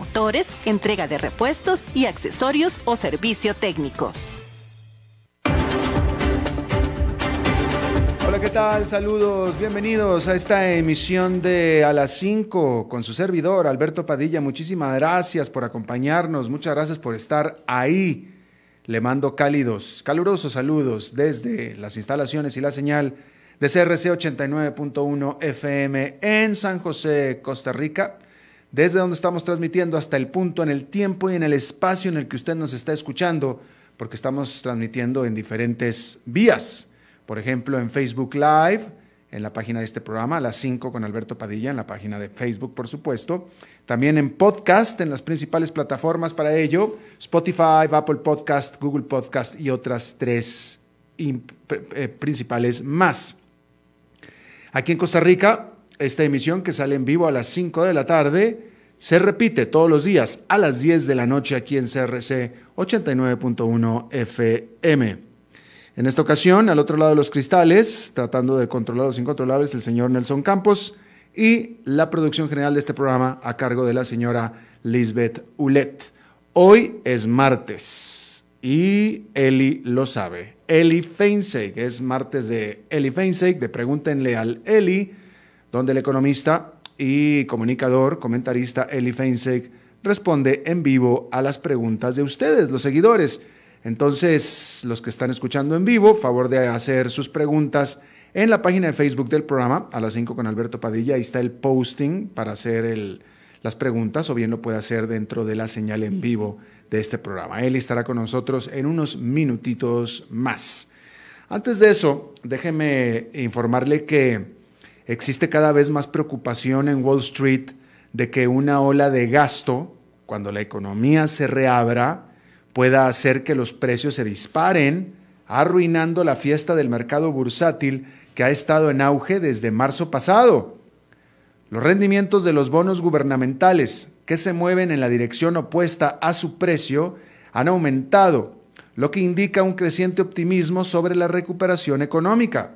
motores, entrega de repuestos y accesorios o servicio técnico. Hola, ¿qué tal? Saludos, bienvenidos a esta emisión de A las 5 con su servidor Alberto Padilla. Muchísimas gracias por acompañarnos, muchas gracias por estar ahí. Le mando cálidos, calurosos saludos desde las instalaciones y la señal de CRC 89.1 FM en San José, Costa Rica desde donde estamos transmitiendo hasta el punto en el tiempo y en el espacio en el que usted nos está escuchando, porque estamos transmitiendo en diferentes vías. Por ejemplo, en Facebook Live, en la página de este programa, a las 5 con Alberto Padilla, en la página de Facebook, por supuesto. También en podcast, en las principales plataformas para ello, Spotify, Apple Podcast, Google Podcast y otras tres eh, principales más. Aquí en Costa Rica, esta emisión que sale en vivo a las 5 de la tarde se repite todos los días a las 10 de la noche aquí en CRC 89.1 FM. En esta ocasión, al otro lado de los cristales, tratando de controlar los incontrolables, el señor Nelson Campos y la producción general de este programa a cargo de la señora Lisbeth Ulet. Hoy es martes y Eli lo sabe. Eli Feinseig, es martes de Eli Feinseig, de Pregúntenle al Eli donde el economista y comunicador, comentarista Eli Feinseig responde en vivo a las preguntas de ustedes, los seguidores. Entonces, los que están escuchando en vivo, favor de hacer sus preguntas en la página de Facebook del programa, a las 5 con Alberto Padilla, ahí está el posting para hacer las preguntas, o bien lo puede hacer dentro de la señal en vivo de este programa. Eli estará con nosotros en unos minutitos más. Antes de eso, déjeme informarle que existe cada vez más preocupación en Wall Street de que una ola de gasto, cuando la economía se reabra, pueda hacer que los precios se disparen, arruinando la fiesta del mercado bursátil que ha estado en auge desde marzo pasado. Los rendimientos de los bonos gubernamentales, que se mueven en la dirección opuesta a su precio, han aumentado, lo que indica un creciente optimismo sobre la recuperación económica.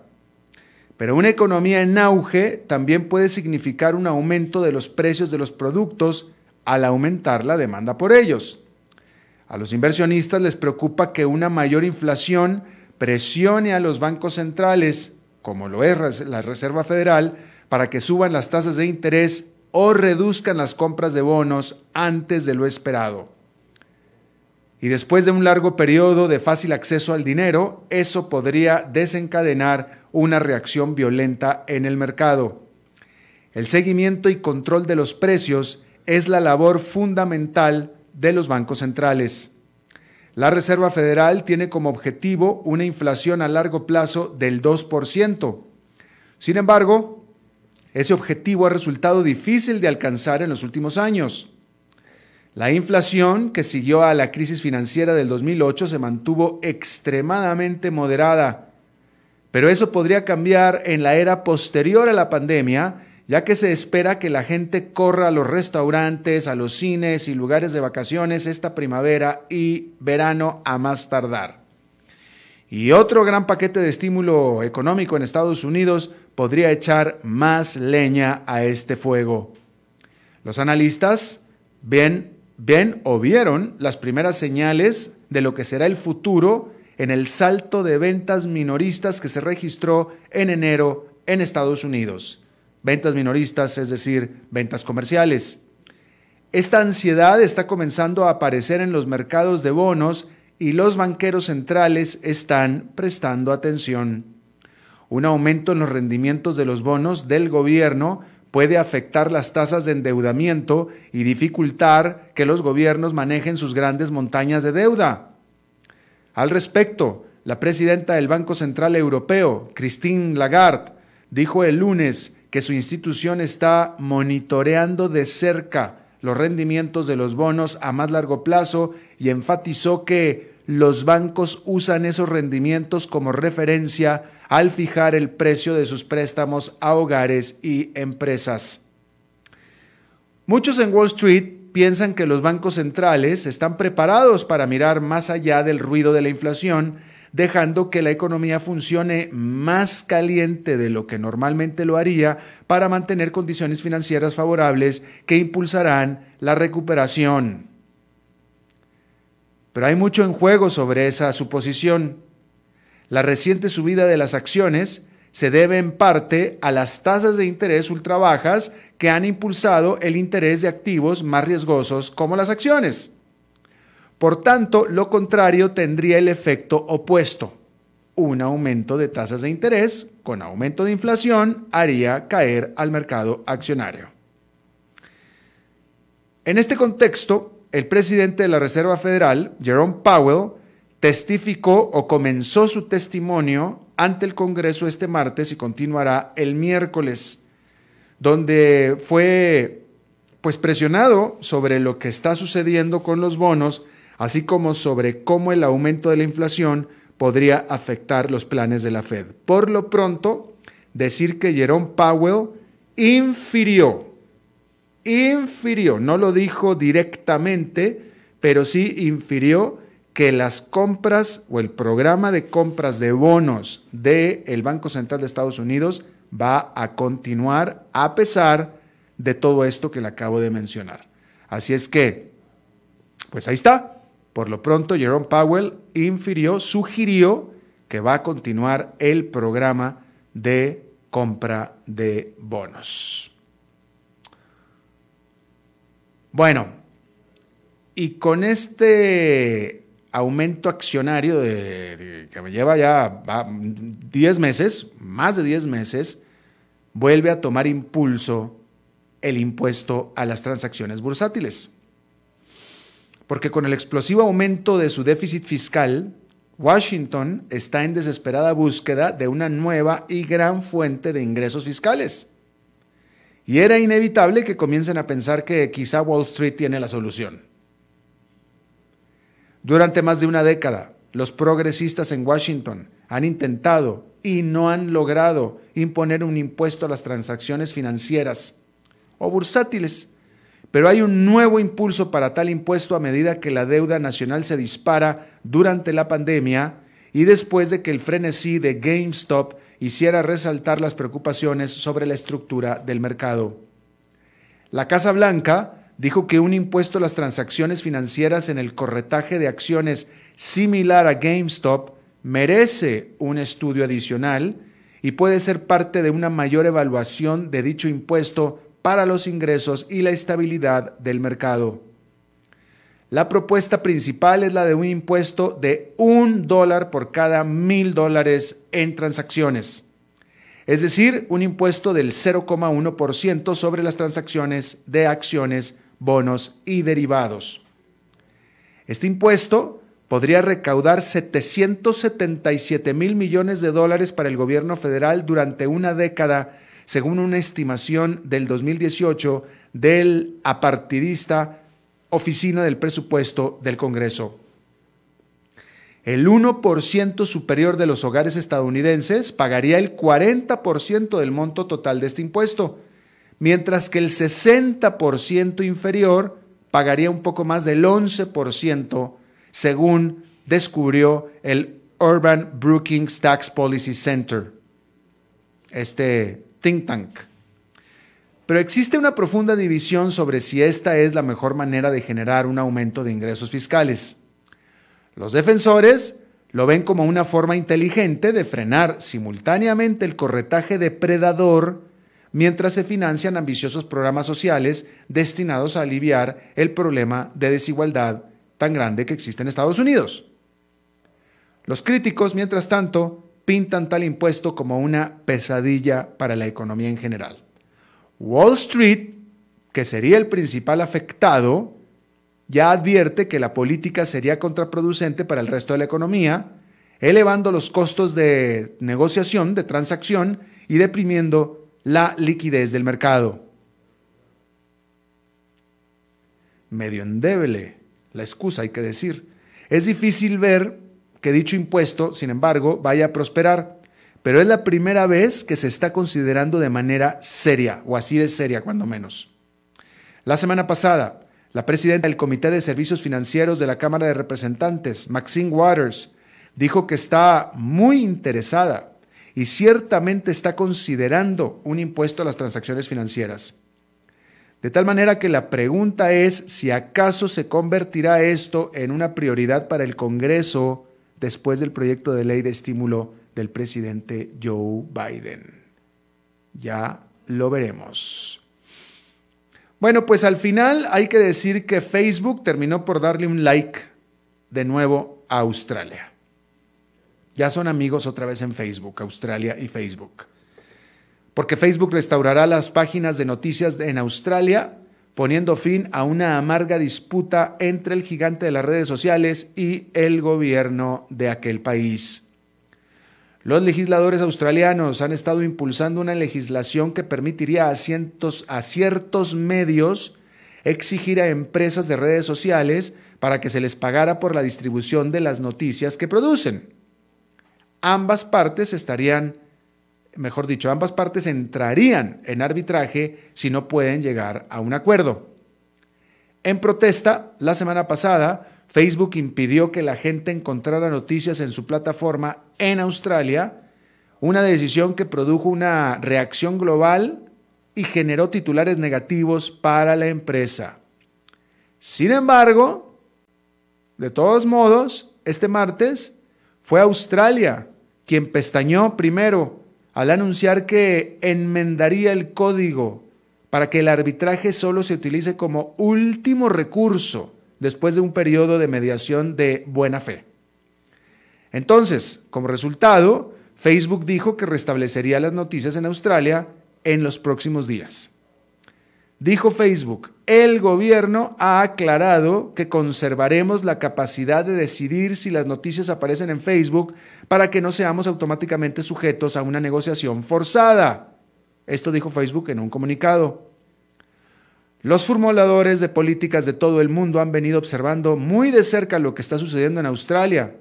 Pero una economía en auge también puede significar un aumento de los precios de los productos al aumentar la demanda por ellos. A los inversionistas les preocupa que una mayor inflación presione a los bancos centrales, como lo es la Reserva Federal, para que suban las tasas de interés o reduzcan las compras de bonos antes de lo esperado. Y después de un largo periodo de fácil acceso al dinero, eso podría desencadenar una reacción violenta en el mercado. El seguimiento y control de los precios es la labor fundamental de los bancos centrales. La Reserva Federal tiene como objetivo una inflación a largo plazo del 2%. Sin embargo, Ese objetivo ha resultado difícil de alcanzar en los últimos años. La inflación, que siguió a la crisis financiera del 2008, se mantuvo extremadamente moderada, pero eso podría cambiar en la era posterior a la pandemia, ya que se espera que la gente corra a los restaurantes, a los cines y lugares de vacaciones esta primavera y verano a más tardar. Y otro gran paquete de estímulo económico en Estados Unidos podría echar más leña a este fuego. Los analistas ven, ven o vieron las primeras señales de lo que será el futuro en el salto de ventas minoristas que se registró en enero en Estados Unidos. Ventas minoristas, es decir, ventas comerciales. Esta ansiedad está comenzando a aparecer en los mercados de bonos y los banqueros centrales están prestando atención. Un aumento en los rendimientos de los bonos del gobierno puede afectar las tasas de endeudamiento y dificultar que los gobiernos manejen sus grandes montañas de deuda. Al respecto, la presidenta del Banco Central Europeo, Christine Lagarde, dijo el lunes que su institución está monitoreando de cerca los rendimientos de los bonos a más largo plazo y enfatizó que los bancos usan esos rendimientos como referencia al fijar el precio de sus préstamos a hogares y empresas. Muchos en Wall Street piensan que los bancos centrales están preparados para mirar más allá del ruido de la inflación, dejando que la economía funcione más caliente de lo que normalmente lo haría para mantener condiciones financieras favorables que impulsarán la recuperación. Pero hay mucho en juego sobre esa suposición. La reciente subida de las acciones se debe en parte a las tasas de interés ultra bajas que han impulsado el interés de activos más riesgosos como las acciones. Por tanto, lo contrario tendría el efecto opuesto. Un aumento de tasas de interés con aumento de inflación haría caer al mercado accionario. En este contexto, el presidente de la Reserva Federal, Jerome Powell, testificó o comenzó su testimonio ante el Congreso este martes y continuará el miércoles, donde fue pues presionado sobre lo que está sucediendo con los bonos, así como sobre cómo el aumento de la inflación podría afectar los planes de la Fed. Por lo pronto, decir que Jerome Powell infirió, infirió, no lo dijo directamente, pero sí infirió que las compras o el programa de compras de bonos del Banco Central de Estados Unidos va a continuar a pesar de todo esto que le acabo de mencionar. Así es que, pues ahí está. Por lo pronto, Jerome Powell infirió, sugirió que va a continuar el programa de compra de bonos. Bueno, y con este aumento accionario de, que me lleva ya 10 meses, más de 10 meses, vuelve a tomar impulso el impuesto a las transacciones bursátiles. Porque con el explosivo aumento de su déficit fiscal, Washington está en desesperada búsqueda de una nueva y gran fuente de ingresos fiscales. Y era inevitable que comiencen a pensar que quizá Wall Street tiene la solución. Durante más de una década, los progresistas en Washington han intentado y no han logrado imponer un impuesto a las transacciones financieras o bursátiles, pero hay un nuevo impulso para tal impuesto a medida que la deuda nacional se dispara durante la pandemia y después de que el frenesí de GameStop hiciera resaltar las preocupaciones sobre la estructura del mercado. La Casa Blanca dijo que un impuesto a las transacciones financieras en el corretaje de acciones similar a GameStop merece un estudio adicional y puede ser parte de una mayor evaluación de dicho impuesto para los ingresos y la estabilidad del mercado. La propuesta principal es la de un impuesto de un dólar por cada mil dólares en transacciones, es decir, un impuesto del 0,1% sobre las transacciones de acciones bonos y derivados. Este impuesto podría recaudar 777 mil millones de dólares para el gobierno federal durante una década según una estimación del 2018 del apartidista Oficina del Presupuesto del Congreso. El 1% superior de los hogares estadounidenses pagaría el 40% del monto total de este impuesto, mientras que el 60% inferior pagaría un poco más del 11%, según descubrió el Urban Brookings Tax Policy Center, este think tank. Pero existe una profunda división sobre si esta es la mejor manera de generar un aumento de ingresos fiscales. Los defensores lo ven como una forma inteligente de frenar simultáneamente el corretaje depredador mientras se financian ambiciosos programas sociales destinados a aliviar el problema de desigualdad tan grande que existe en Estados Unidos. Los críticos, mientras tanto, pintan tal impuesto como una pesadilla para la economía en general. Wall Street, que sería el principal afectado, ya advierte que la política sería contraproducente para el resto de la economía, elevando los costos de negociación, de transacción y deprimiendo la liquidez del mercado. Medio endeble la excusa, hay que decir. Es difícil ver que dicho impuesto, sin embargo, vaya a prosperar, pero es la primera vez que se está considerando de manera seria, o así de seria, cuando menos. La semana pasada, la presidenta del Comité de Servicios Financieros de la Cámara de Representantes, Maxine Waters, dijo que está muy interesada y ciertamente está considerando un impuesto a las transacciones financieras. De tal manera que la pregunta es si acaso se convertirá esto en una prioridad para el Congreso después del proyecto de ley de estímulo del presidente Joe Biden. Ya lo veremos. Bueno, pues al final hay que decir que Facebook terminó por darle un like de nuevo a Australia. Ya son amigos otra vez en Facebook, Australia y Facebook. Porque Facebook restaurará las páginas de noticias en Australia, poniendo fin a una amarga disputa entre el gigante de las redes sociales y el gobierno de aquel país. Los legisladores australianos han estado impulsando una legislación que permitiría a, cientos, a ciertos medios exigir a empresas de redes sociales para que se les pagara por la distribución de las noticias que producen. Ambas partes estarían, mejor dicho, ambas partes entrarían en arbitraje si no pueden llegar a un acuerdo. En protesta, la semana pasada, Facebook impidió que la gente encontrara noticias en su plataforma en Australia, una decisión que produjo una reacción global y generó titulares negativos para la empresa. Sin embargo, de todos modos, este martes fue Australia quien pestañó primero al anunciar que enmendaría el código para que el arbitraje solo se utilice como último recurso después de un periodo de mediación de buena fe. Entonces, como resultado, Facebook dijo que restablecería las noticias en Australia en los próximos días. Dijo Facebook, el gobierno ha aclarado que conservaremos la capacidad de decidir si las noticias aparecen en Facebook para que no seamos automáticamente sujetos a una negociación forzada. Esto dijo Facebook en un comunicado. Los formuladores de políticas de todo el mundo han venido observando muy de cerca lo que está sucediendo en Australia.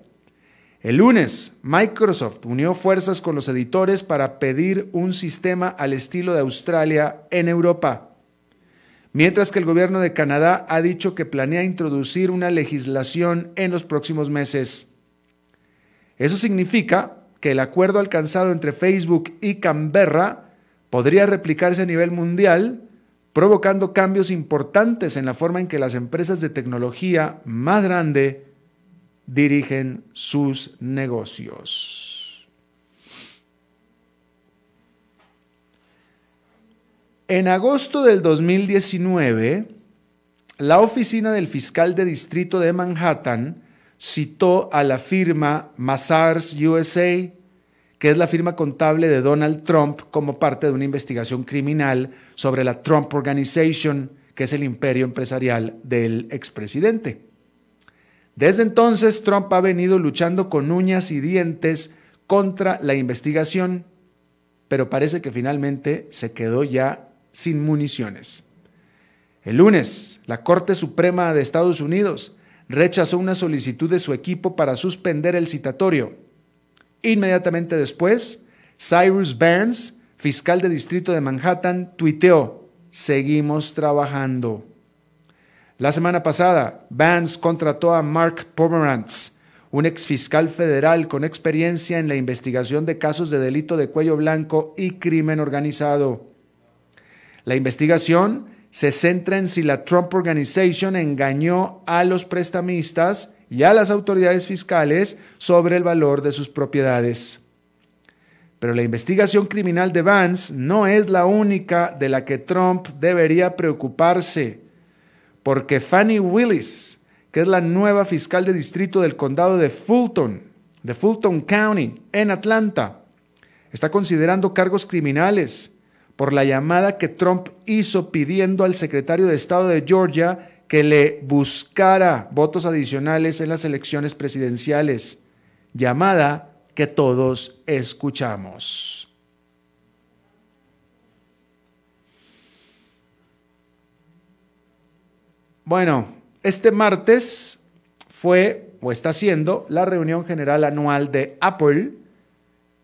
El lunes, Microsoft unió fuerzas con los editores para pedir un sistema al estilo de Australia en Europa, mientras que el gobierno de Canadá ha dicho que planea introducir una legislación en los próximos meses. Eso significa que el acuerdo alcanzado entre Facebook y Canberra podría replicarse a nivel mundial, provocando cambios importantes en la forma en que las empresas de tecnología más grandes dirigen sus negocios. En agosto del 2019, la oficina del fiscal de distrito de Manhattan citó a la firma Mazars USA que es la firma contable de Donald Trump como parte de una investigación criminal sobre la Trump Organization, que es el imperio empresarial del expresidente. Desde entonces, Trump ha venido luchando con uñas y dientes contra la investigación. pero parece que finalmente se quedó ya sin municiones. El lunes, la Corte Suprema de Estados Unidos rechazó una solicitud de su equipo para suspender el citatorio. Inmediatamente después, Cyrus Vance, fiscal de distrito de Manhattan, tuiteó, seguimos trabajando. La semana pasada, Vance contrató a Mark Pomerantz, un exfiscal federal con experiencia en la investigación de casos de delito de cuello blanco y crimen organizado. La investigación se centra en si la Trump Organization engañó a los prestamistas y a las autoridades fiscales sobre el valor de sus propiedades. Pero la investigación criminal de Vance no es la única de la que Trump debería preocuparse, porque Fannie Willis, que es la nueva fiscal de distrito del condado de Fulton, de Fulton County, en Atlanta, está considerando cargos criminales por la llamada que Trump hizo pidiendo al secretario de Estado de Georgia que le buscara votos adicionales en las elecciones presidenciales. Llamada que todos escuchamos. Bueno, este martes fue o está siendo la reunión general anual de Apple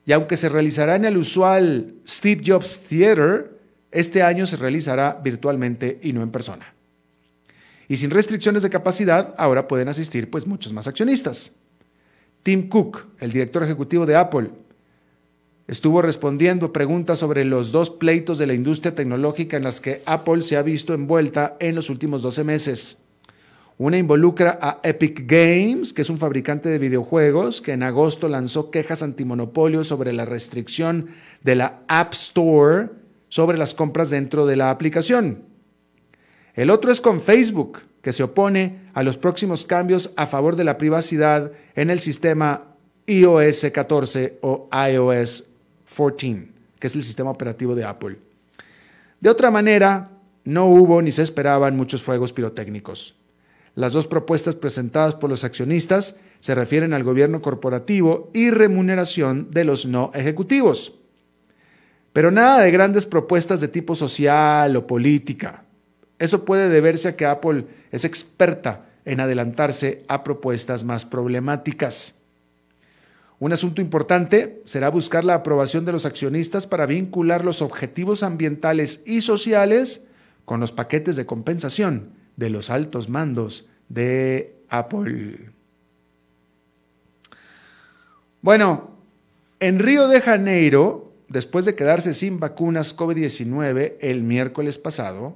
y aunque se realizará en el usual Steve Jobs Theater, este año se realizará virtualmente y no en persona. Y sin restricciones de capacidad, ahora pueden asistir pues muchos más accionistas. Tim Cook, el director ejecutivo de Apple, estuvo respondiendo preguntas sobre los dos pleitos de la industria tecnológica en las que Apple se ha visto envuelta en los últimos 12 meses. Una involucra a Epic Games, que es un fabricante de videojuegos que en agosto lanzó quejas antimonopolio sobre la restricción de la App Store sobre las compras dentro de la aplicación. El otro es con Facebook, que se opone a los próximos cambios a favor de la privacidad en el sistema iOS 14 o iOS 14, que es el sistema operativo de Apple. De otra manera, no hubo ni se esperaban muchos fuegos pirotécnicos. Las dos propuestas presentadas por los accionistas se refieren al gobierno corporativo y remuneración de los no ejecutivos. Pero nada de grandes propuestas de tipo social o política. Eso puede deberse a que Apple es experta en adelantarse a propuestas más problemáticas. Un asunto importante será buscar la aprobación de los accionistas para vincular los objetivos ambientales y sociales con los paquetes de compensación de los altos mandos de Apple. Bueno, en Río de Janeiro, después de quedarse sin vacunas COVID-19 el miércoles pasado,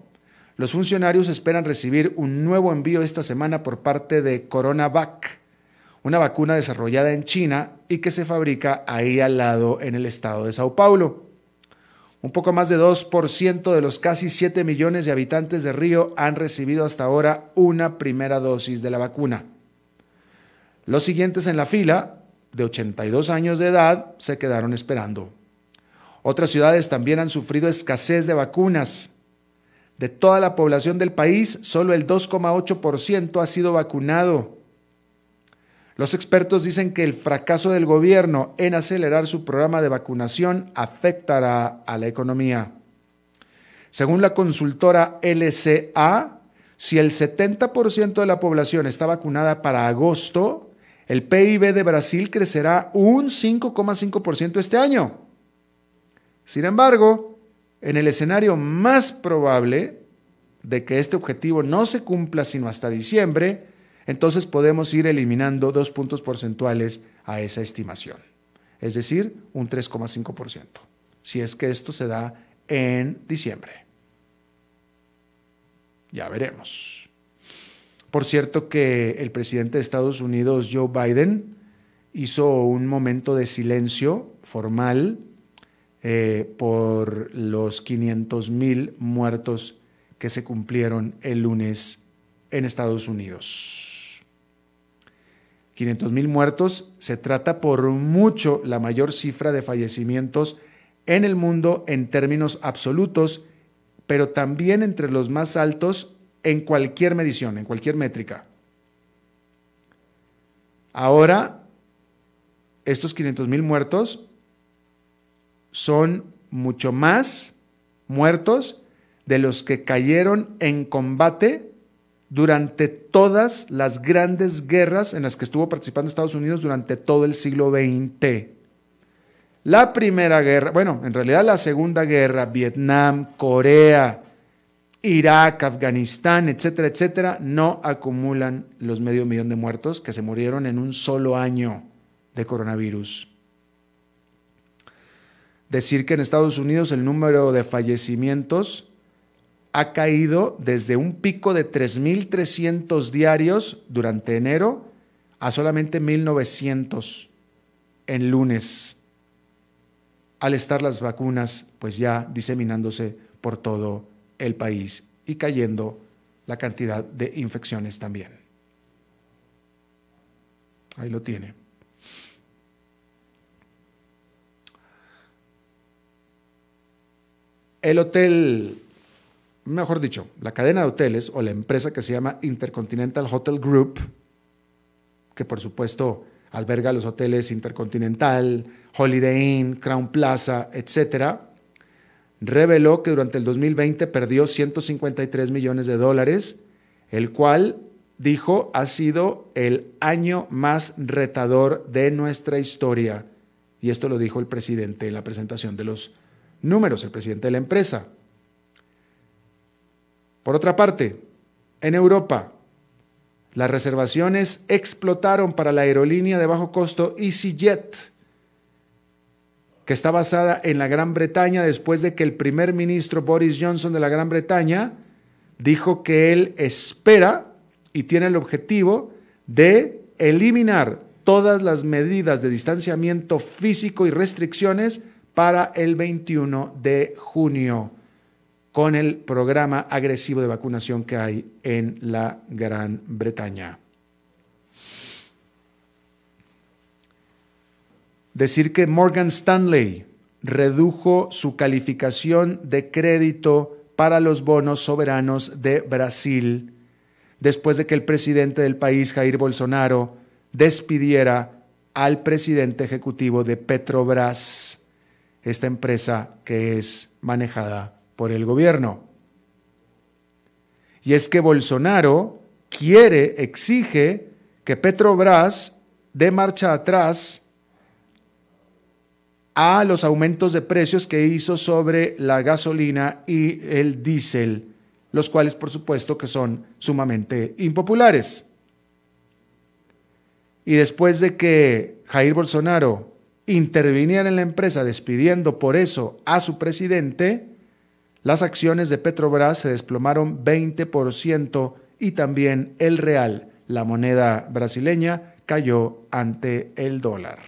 los funcionarios esperan recibir un nuevo envío esta semana por parte de CoronaVac, una vacuna desarrollada en China y que se fabrica ahí al lado en el estado de Sao Paulo. Un poco más de 2% de los casi 7 millones de habitantes de Río han recibido hasta ahora una primera dosis de la vacuna. Los siguientes en la fila, de 82 años de edad, se quedaron esperando. Otras ciudades también han sufrido escasez de vacunas. De toda la población del país, solo el 2,8% ha sido vacunado. Los expertos dicen que el fracaso del gobierno en acelerar su programa de vacunación afectará a la economía. Según la consultora LCA, si el 70% de la población está vacunada para agosto, el PIB de Brasil crecerá un 5,5% este año. Sin embargo, en el escenario más probable de que este objetivo no se cumpla sino hasta diciembre, entonces podemos ir eliminando dos puntos porcentuales a esa estimación, es decir, un 3,5%, si es que esto se da en diciembre. Ya veremos. Por cierto que el presidente de Estados Unidos, Joe Biden, hizo un momento de silencio formal eh, por los 500 mil muertos que se cumplieron el lunes en Estados Unidos. 500 mil muertos se trata por mucho la mayor cifra de fallecimientos en el mundo en términos absolutos, pero también entre los más altos en cualquier medición, en cualquier métrica. Ahora, estos 500 mil muertos son mucho más muertos de los que cayeron en combate durante todas las grandes guerras en las que estuvo participando Estados Unidos durante todo el siglo XX. La primera guerra, bueno, en realidad la segunda guerra, Vietnam, Corea, Irak, Afganistán, etcétera, etcétera, no acumulan los medio millón de muertos que se murieron en un solo año de coronavirus. Decir que en Estados Unidos el número de fallecimientos ha caído desde un pico de 3.300 diarios durante enero a solamente 1.900 en lunes, al estar las vacunas pues ya diseminándose por todo el país y cayendo la cantidad de infecciones también. Ahí lo tiene. El hotel mejor dicho, la cadena de hoteles o la empresa que se llama Intercontinental Hotel Group, que por supuesto alberga los hoteles Intercontinental, Holiday Inn, Crown Plaza, etc., reveló que durante el 2020 perdió 153 millones de dólares, el cual dijo ha sido el año más retador de nuestra historia. Y esto lo dijo el presidente en la presentación de los números, el presidente de la empresa. Por otra parte, en Europa, las reservaciones explotaron para la aerolínea de bajo costo EasyJet, que está basada en la Gran Bretaña después de que el primer ministro Boris Johnson de la Gran Bretaña dijo que él espera y tiene el objetivo de eliminar todas las medidas de distanciamiento físico y restricciones para el 21 de junio con el programa agresivo de vacunación que hay en la Gran Bretaña. Decir que Morgan Stanley redujo su calificación de crédito para los bonos soberanos de Brasil después de que el presidente del país, Jair Bolsonaro, despidiera al presidente ejecutivo de Petrobras, esta empresa que es manejada por el gobierno. Y es que Bolsonaro quiere, exige que Petrobras dé marcha atrás a los aumentos de precios que hizo sobre la gasolina y el diésel, los cuales por supuesto que son sumamente impopulares. Y después de que Jair Bolsonaro interviniera en la empresa despidiendo por eso a su presidente, las acciones de Petrobras se desplomaron 20% y también el real, la moneda brasileña, cayó ante el dólar.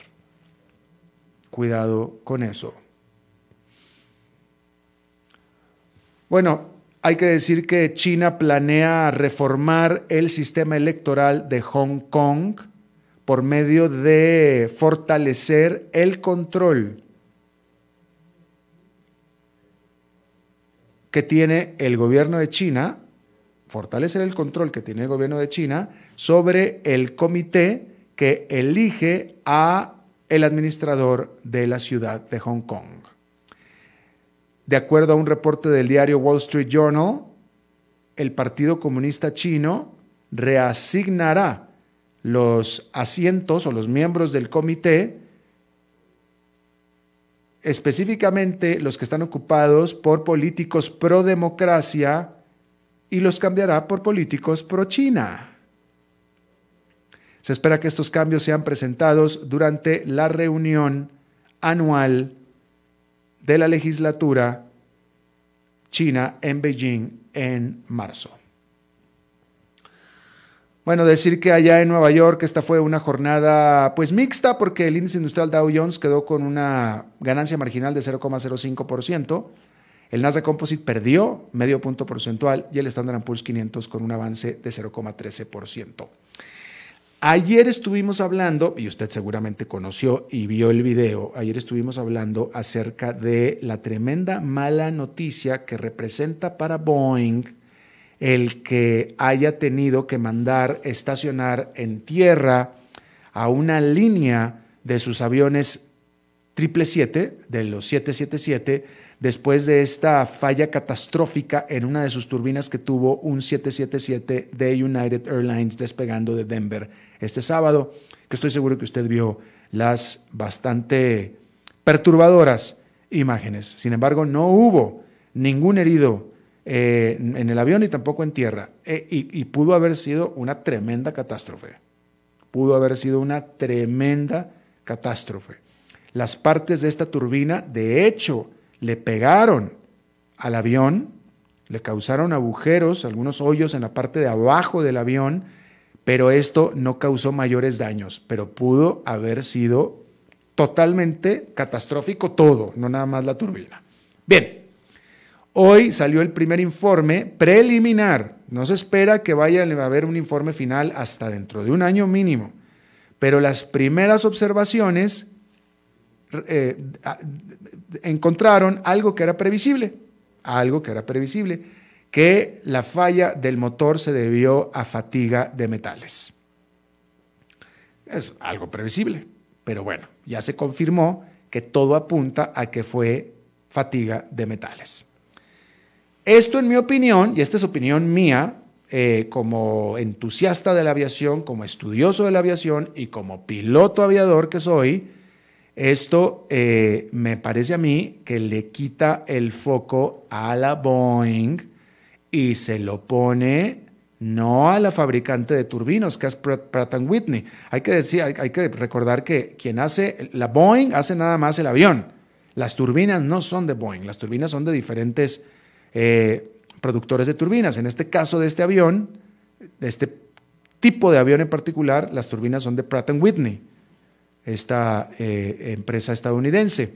Cuidado con eso. Bueno, hay que decir que China planea reformar el sistema electoral de Hong Kong por medio de fortalecer el control que tiene el gobierno de China, fortalecer el control que tiene el gobierno de China sobre el comité que elige a el administrador de la ciudad de Hong Kong. De acuerdo a un reporte del diario Wall Street Journal, el Partido Comunista Chino reasignará los asientos o los miembros del comité específicamente los que están ocupados por políticos pro democracia y los cambiará por políticos pro China. Se espera que estos cambios sean presentados durante la reunión anual de la legislatura china en Beijing en marzo. Bueno, decir que allá en Nueva York esta fue una jornada pues mixta porque el índice industrial Dow Jones quedó con una ganancia marginal de 0,05%, el Nasdaq Composite perdió medio punto porcentual y el Standard Poor's 500 con un avance de 0,13%. Ayer estuvimos hablando, y usted seguramente conoció y vio el video, ayer estuvimos hablando acerca de la tremenda mala noticia que representa para Boeing el que haya tenido que mandar estacionar en tierra a una línea de sus aviones 777, de los 777, después de esta falla catastrófica en una de sus turbinas que tuvo un 777 de United Airlines despegando de Denver este sábado, que estoy seguro que usted vio las bastante perturbadoras imágenes. Sin embargo, no hubo ningún herido eh, en el avión y tampoco en tierra. Eh, y, y pudo haber sido una tremenda catástrofe. Pudo haber sido una tremenda catástrofe. Las partes de esta turbina, de hecho, le pegaron al avión, le causaron agujeros, algunos hoyos en la parte de abajo del avión, pero esto no causó mayores daños, pero pudo haber sido totalmente catastrófico todo, no nada más la turbina. Bien, hoy salió el primer informe preliminar, no se espera que vaya a haber un informe final hasta dentro de un año mínimo, pero las primeras observaciones eh, encontraron algo que era previsible, algo que era previsible, que la falla del motor se debió a fatiga de metales. Es algo previsible, pero bueno, ya se confirmó que todo apunta a que fue fatiga de metales. Esto en mi opinión, y esta es opinión mía, eh, como entusiasta de la aviación, como estudioso de la aviación y como piloto aviador que soy, esto eh, me parece a mí que le quita el foco a la Boeing y se lo pone no a la fabricante de turbinos, que es Pratt Whitney. Hay que, decir, hay, que recordar que quien hace, la Boeing hace nada más el avión. Las turbinas no son de Boeing, las turbinas son de diferentes eh, productores de turbinas. En este caso de este avión, de este tipo de avión en particular, las turbinas son de Pratt Whitney esta eh, empresa estadounidense.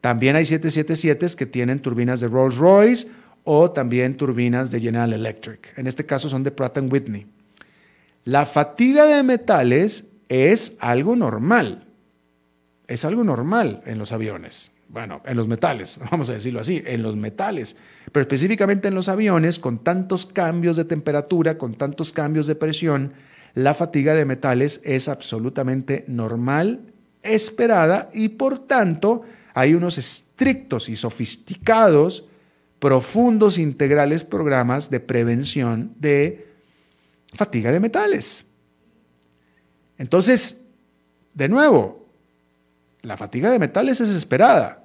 También hay 777 que tienen turbinas de Rolls Royce o también turbinas de General Electric. En este caso son de Pratt Whitney. La fatiga de metales es algo normal. Es algo normal en los aviones. Bueno, en los metales, vamos a decirlo así, en los metales. Pero específicamente en los aviones, con tantos cambios de temperatura, con tantos cambios de presión, la fatiga de metales es absolutamente normal, esperada y por tanto hay unos estrictos y sofisticados, profundos, integrales programas de prevención de fatiga de metales. Entonces, de nuevo, la fatiga de metales es esperada.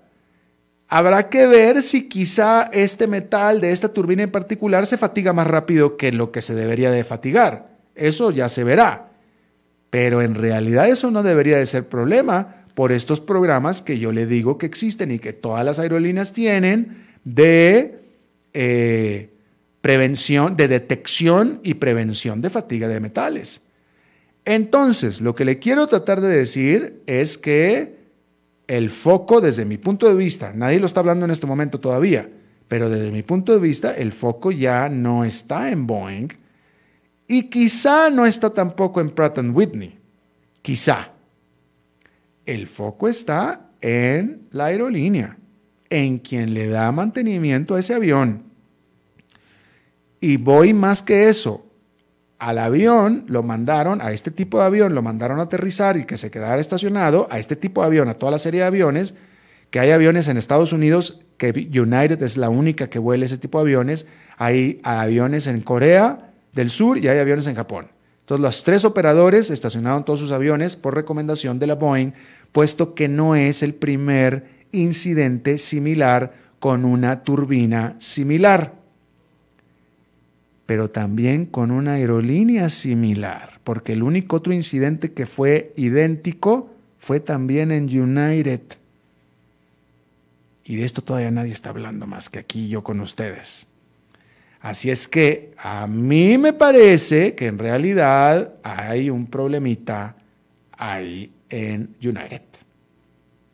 Habrá que ver si quizá este metal de esta turbina en particular se fatiga más rápido que lo que se debería de fatigar. Eso ya se verá. Pero en realidad eso no debería de ser problema por estos programas que yo le digo que existen y que todas las aerolíneas tienen de eh, prevención, de detección y prevención de fatiga de metales. Entonces, lo que le quiero tratar de decir es que el foco, desde mi punto de vista, nadie lo está hablando en este momento todavía, pero desde mi punto de vista, el foco ya no está en Boeing, y quizá no está tampoco en Pratt Whitney. Quizá. El foco está en la aerolínea, en quien le da mantenimiento a ese avión. Y voy más que eso. Al avión lo mandaron, a este tipo de avión lo mandaron a aterrizar y que se quedara estacionado, a este tipo de avión, a toda la serie de aviones, que hay aviones en Estados Unidos, que United es la única que vuela ese tipo de aviones, hay aviones en Corea, del Sur y hay aviones en Japón. Entonces, los tres operadores estacionaron todos sus aviones por recomendación de la Boeing, puesto que no es el primer incidente similar con una turbina similar, pero también con una aerolínea similar, porque el único otro incidente que fue idéntico fue también en United. Y de esto todavía nadie está hablando más que aquí yo con ustedes. Así es que a mí me parece que en realidad hay un problemita ahí en United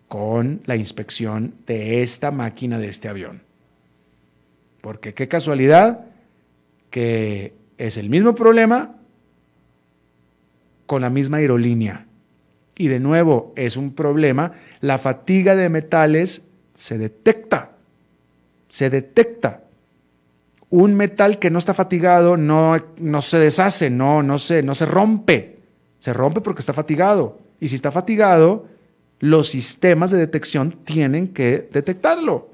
con la inspección de esta máquina de este avión. Porque qué casualidad que es el mismo problema con la misma aerolínea. Y de nuevo, es un problema. La fatiga de metales se detecta. Se detecta un metal que no está fatigado no, no se deshace, no, no, se, no se rompe. Se rompe porque está fatigado. Y si está fatigado, los sistemas de detección tienen que detectarlo.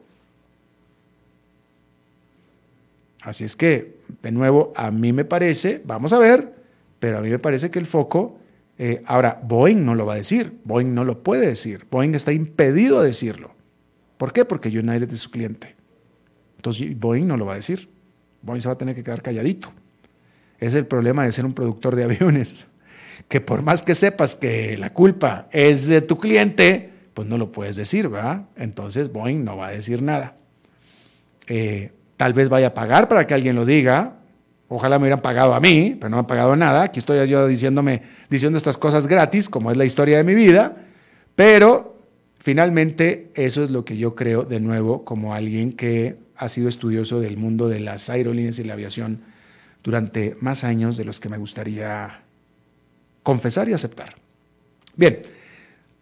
Así es que, de nuevo, a mí me parece, vamos a ver, pero a mí me parece que el foco, eh, ahora, Boeing no lo va a decir, Boeing no lo puede decir, Boeing está impedido de decirlo. ¿Por qué? Porque United es su cliente. Entonces, Boeing no lo va a decir. Boeing se va a tener que quedar calladito. Es el problema de ser un productor de aviones, que por más que sepas que la culpa es de tu cliente, pues no lo puedes decir, ¿verdad? Entonces Boeing no va a decir nada. Eh, tal vez vaya a pagar para que alguien lo diga. Ojalá me hubieran pagado a mí, pero no me han pagado nada. Aquí estoy yo diciéndome, diciendo estas cosas gratis, como es la historia de mi vida. Pero finalmente eso es lo que yo creo de nuevo como alguien que ha sido estudioso del mundo de las aerolíneas y la aviación durante más años de los que me gustaría confesar y aceptar. Bien,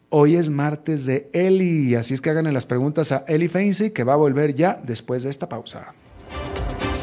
hoy es martes de Eli, así es que hagan las preguntas a Eli Feinze, que va a volver ya después de esta pausa.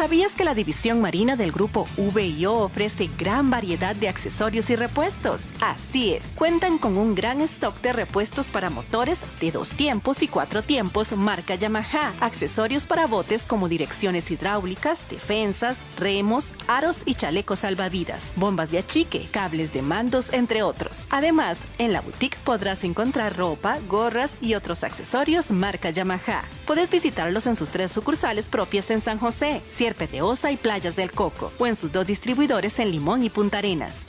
¿Sabías que la división marina del grupo VIO ofrece gran variedad de accesorios y repuestos? Así es, cuentan con un gran stock de repuestos para motores de dos tiempos y cuatro tiempos marca Yamaha, accesorios para botes como direcciones hidráulicas, defensas, remos, aros y chalecos salvavidas, bombas de achique, cables de mandos, entre otros. Además, en la boutique podrás encontrar ropa, gorras y otros accesorios marca Yamaha. Puedes visitarlos en sus tres sucursales propias en San José, Peteosa y Playas del Coco, o en sus dos distribuidores en Limón y Punta Arenas.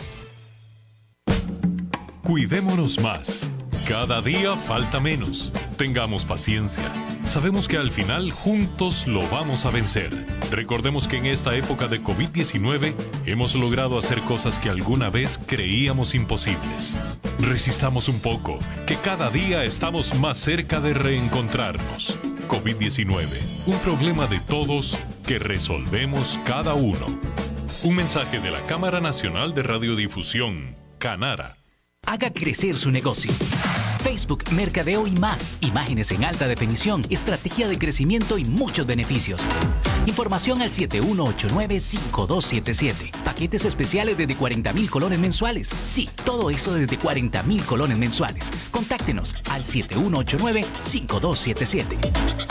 Cuidémonos más. Cada día falta menos. Tengamos paciencia. Sabemos que al final juntos lo vamos a vencer. Recordemos que en esta época de COVID-19 hemos logrado hacer cosas que alguna vez creíamos imposibles. Resistamos un poco, que cada día estamos más cerca de reencontrarnos. COVID-19, un problema de todos que resolvemos cada uno. Un mensaje de la Cámara Nacional de Radiodifusión, Canara. Haga crecer su negocio. Facebook, Mercadeo y más. Imágenes en alta definición, estrategia de crecimiento y muchos beneficios. Información al 7189-5277. Paquetes especiales desde 40 mil colones mensuales. Sí, todo eso desde 40 mil colones mensuales. Contáctenos al 7189-5277.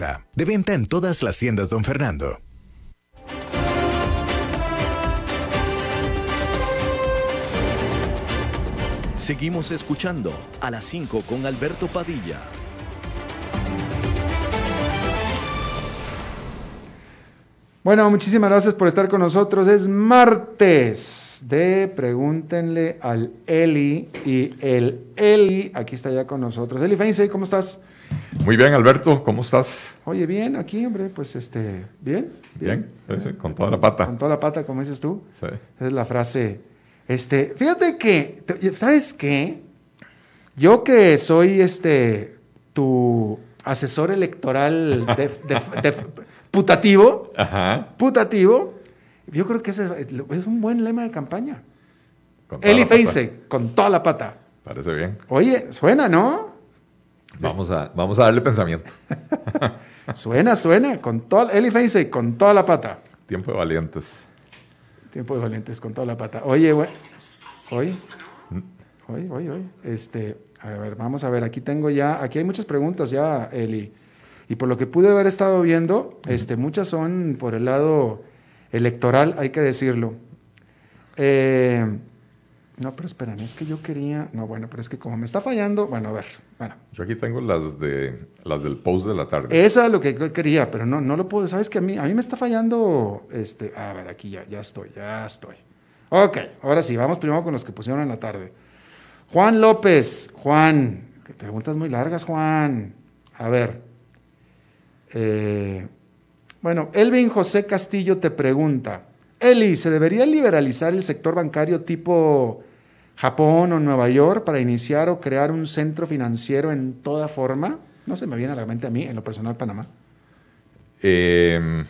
De venta en todas las tiendas, don Fernando. Seguimos escuchando a las 5 con Alberto Padilla. Bueno, muchísimas gracias por estar con nosotros. Es martes de Pregúntenle al Eli y el Eli, aquí está ya con nosotros. Eli Feinse, ¿cómo estás? Muy bien, Alberto, ¿cómo estás? Oye, bien, aquí, hombre, pues este, bien. Bien, con toda la pata. Con toda la pata, como dices tú. Sí. Esa es la frase. Este, fíjate que, ¿sabes qué? Yo que soy este, tu asesor electoral de, putativo, Ajá. putativo, yo creo que ese es un buen lema de campaña. Eli Feinse, con toda la pata. Parece bien. Oye, suena, ¿no? Vamos a, vamos a darle pensamiento. suena, suena, con toda, Eli Feinse, con toda la pata. Tiempo de valientes. Tiempo de valientes, con toda la pata. Oye, güey, hoy, hoy, hoy, hoy, este, a ver, vamos a ver, aquí tengo ya, aquí hay muchas preguntas ya, Eli, y por lo que pude haber estado viendo, este, muchas son por el lado electoral, hay que decirlo. Eh, no, pero esperen, es que yo quería. No, bueno, pero es que como me está fallando. Bueno, a ver. Bueno. Yo aquí tengo las de las del post de la tarde. Esa es lo que yo quería, pero no, no lo puedo. Sabes que a mí, a mí me está fallando. Este, a ver, aquí ya, ya estoy, ya estoy. Ok, ahora sí, vamos primero con los que pusieron en la tarde. Juan López, Juan, preguntas muy largas, Juan. A ver. Eh, Bueno, Elvin José Castillo te pregunta, Eli, ¿se debería liberalizar el sector bancario tipo Japón o Nueva York para iniciar o crear un centro financiero en toda forma? No se me viene a la mente a mí, en lo personal, Panamá. Eh,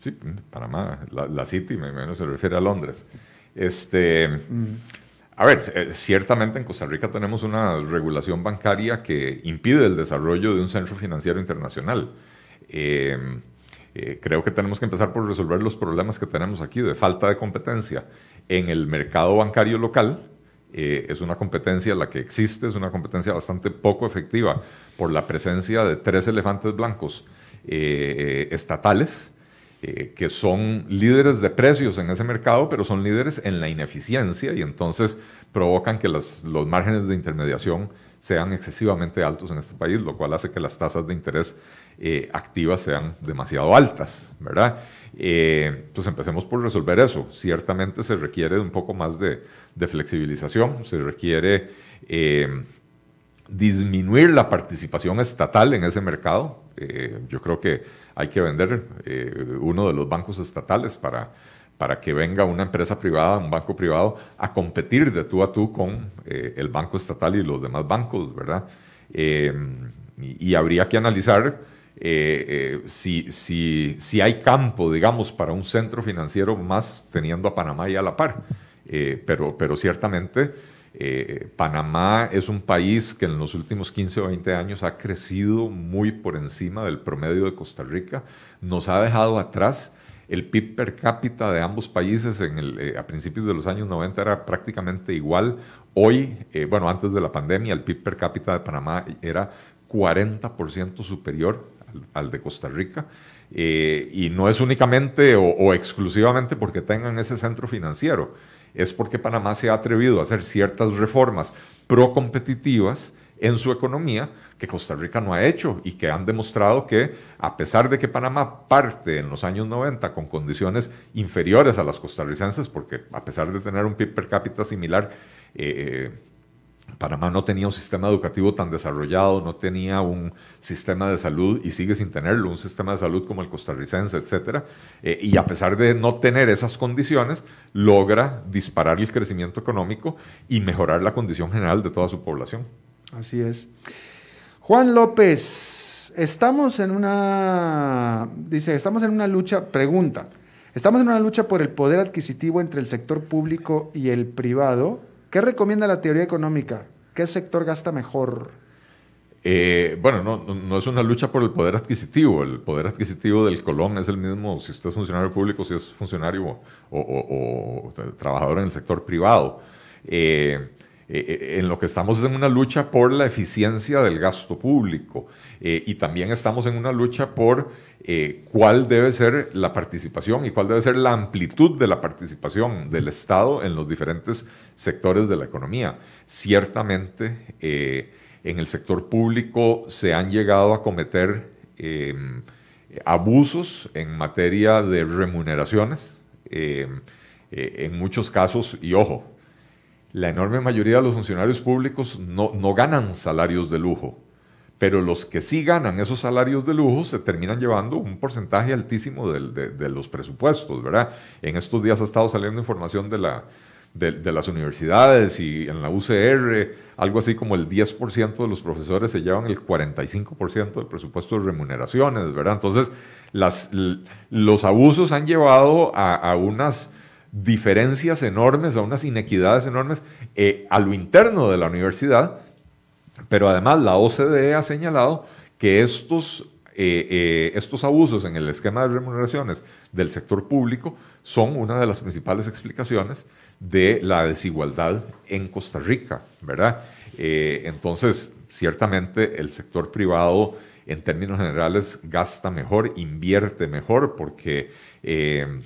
sí, Panamá, la, City, menos se refiere a Londres. Este, mm. A ver, eh, ciertamente en Costa Rica tenemos una regulación bancaria que impide el desarrollo de un centro financiero internacional. Eh, eh, creo que tenemos que empezar por resolver los problemas que tenemos aquí de falta de competencia en el mercado bancario local. es una competencia la que existe, es una competencia bastante poco efectiva por la presencia de tres elefantes blancos estatales eh, que son líderes de precios en ese mercado, pero son líderes en la ineficiencia y entonces provocan que los márgenes de intermediación sean excesivamente altos en este país, lo cual hace que las tasas de interés eh, activas sean demasiado altas, ¿verdad? Eh, entonces empecemos por resolver eso. Ciertamente se requiere un poco más de, flexibilización, se requiere disminuir la participación estatal en ese mercado. yo creo que hay que vender eh, uno de los bancos estatales para, para que venga una empresa privada, un banco privado, a competir de tú a tú con eh, el banco estatal y los demás bancos, ¿verdad? Eh, y, habría que analizar si, si, si, hay campo, digamos, para un centro financiero más teniendo a Panamá y a la par. pero, pero ciertamente eh, Panamá es un país que en los últimos 15 o 20 años ha crecido muy por encima del promedio de Costa Rica. Nos ha dejado atrás. El PIB per cápita de ambos países eh, a principios de los años 90 era prácticamente igual. Hoy, eh, bueno, antes de la pandemia, el PIB per cápita de Panamá era 40% superior al, de Costa Rica. y no es únicamente o exclusivamente porque tengan ese centro financiero es porque Panamá se ha atrevido a hacer ciertas reformas pro-competitivas en su economía que Costa Rica no ha hecho y que han demostrado que a pesar de que Panamá parte en los años 90 con condiciones inferiores a las costarricenses, porque a pesar de tener un PIB per cápita similar, eh, Panamá no tenía un sistema educativo tan desarrollado, no tenía un sistema de salud y sigue sin tenerlo, un sistema de salud como el costarricense, etc. Eh, y a pesar de no tener esas condiciones, logra disparar el crecimiento económico y mejorar la condición general de toda su población. Así es. Juan López, estamos en una, dice, estamos en una lucha, pregunta, estamos en una lucha por el poder adquisitivo entre el sector público y el privado ¿Qué recomienda la teoría económica? ¿Qué sector gasta mejor? Eh, bueno, no, es una lucha por el poder adquisitivo. El poder adquisitivo del Colón es el mismo si usted es funcionario público, si es funcionario o, trabajador en el sector privado. Eh, eh, en lo que estamos es en una lucha por la eficiencia del gasto público y también estamos en una lucha por eh, cuál debe ser la participación y cuál debe ser la amplitud de la participación del Estado en los diferentes sectores de la economía. Ciertamente, eh, en el sector público se han llegado a cometer abusos en materia de remuneraciones. Em, eh, en muchos casos, y ojo, la enorme mayoría de los funcionarios públicos no ganan salarios de lujo pero los que sí ganan esos salarios de lujo se terminan llevando un porcentaje altísimo de, los presupuestos, ¿verdad? En estos días ha estado saliendo información de, la, de, las universidades y en la UCR, algo así como el 10% de los profesores se llevan el 45% del presupuesto de remuneraciones, ¿verdad? Entonces, los abusos han llevado a, unas diferencias enormes, a unas inequidades enormes eh, a lo interno de la universidad pero además la OCDE ha señalado que estos, eh, eh, estos abusos en el esquema de remuneraciones del sector público son una de las principales explicaciones de la desigualdad en Costa Rica, ¿verdad? Entonces, ciertamente el sector privado en términos generales gasta mejor, invierte mejor, porque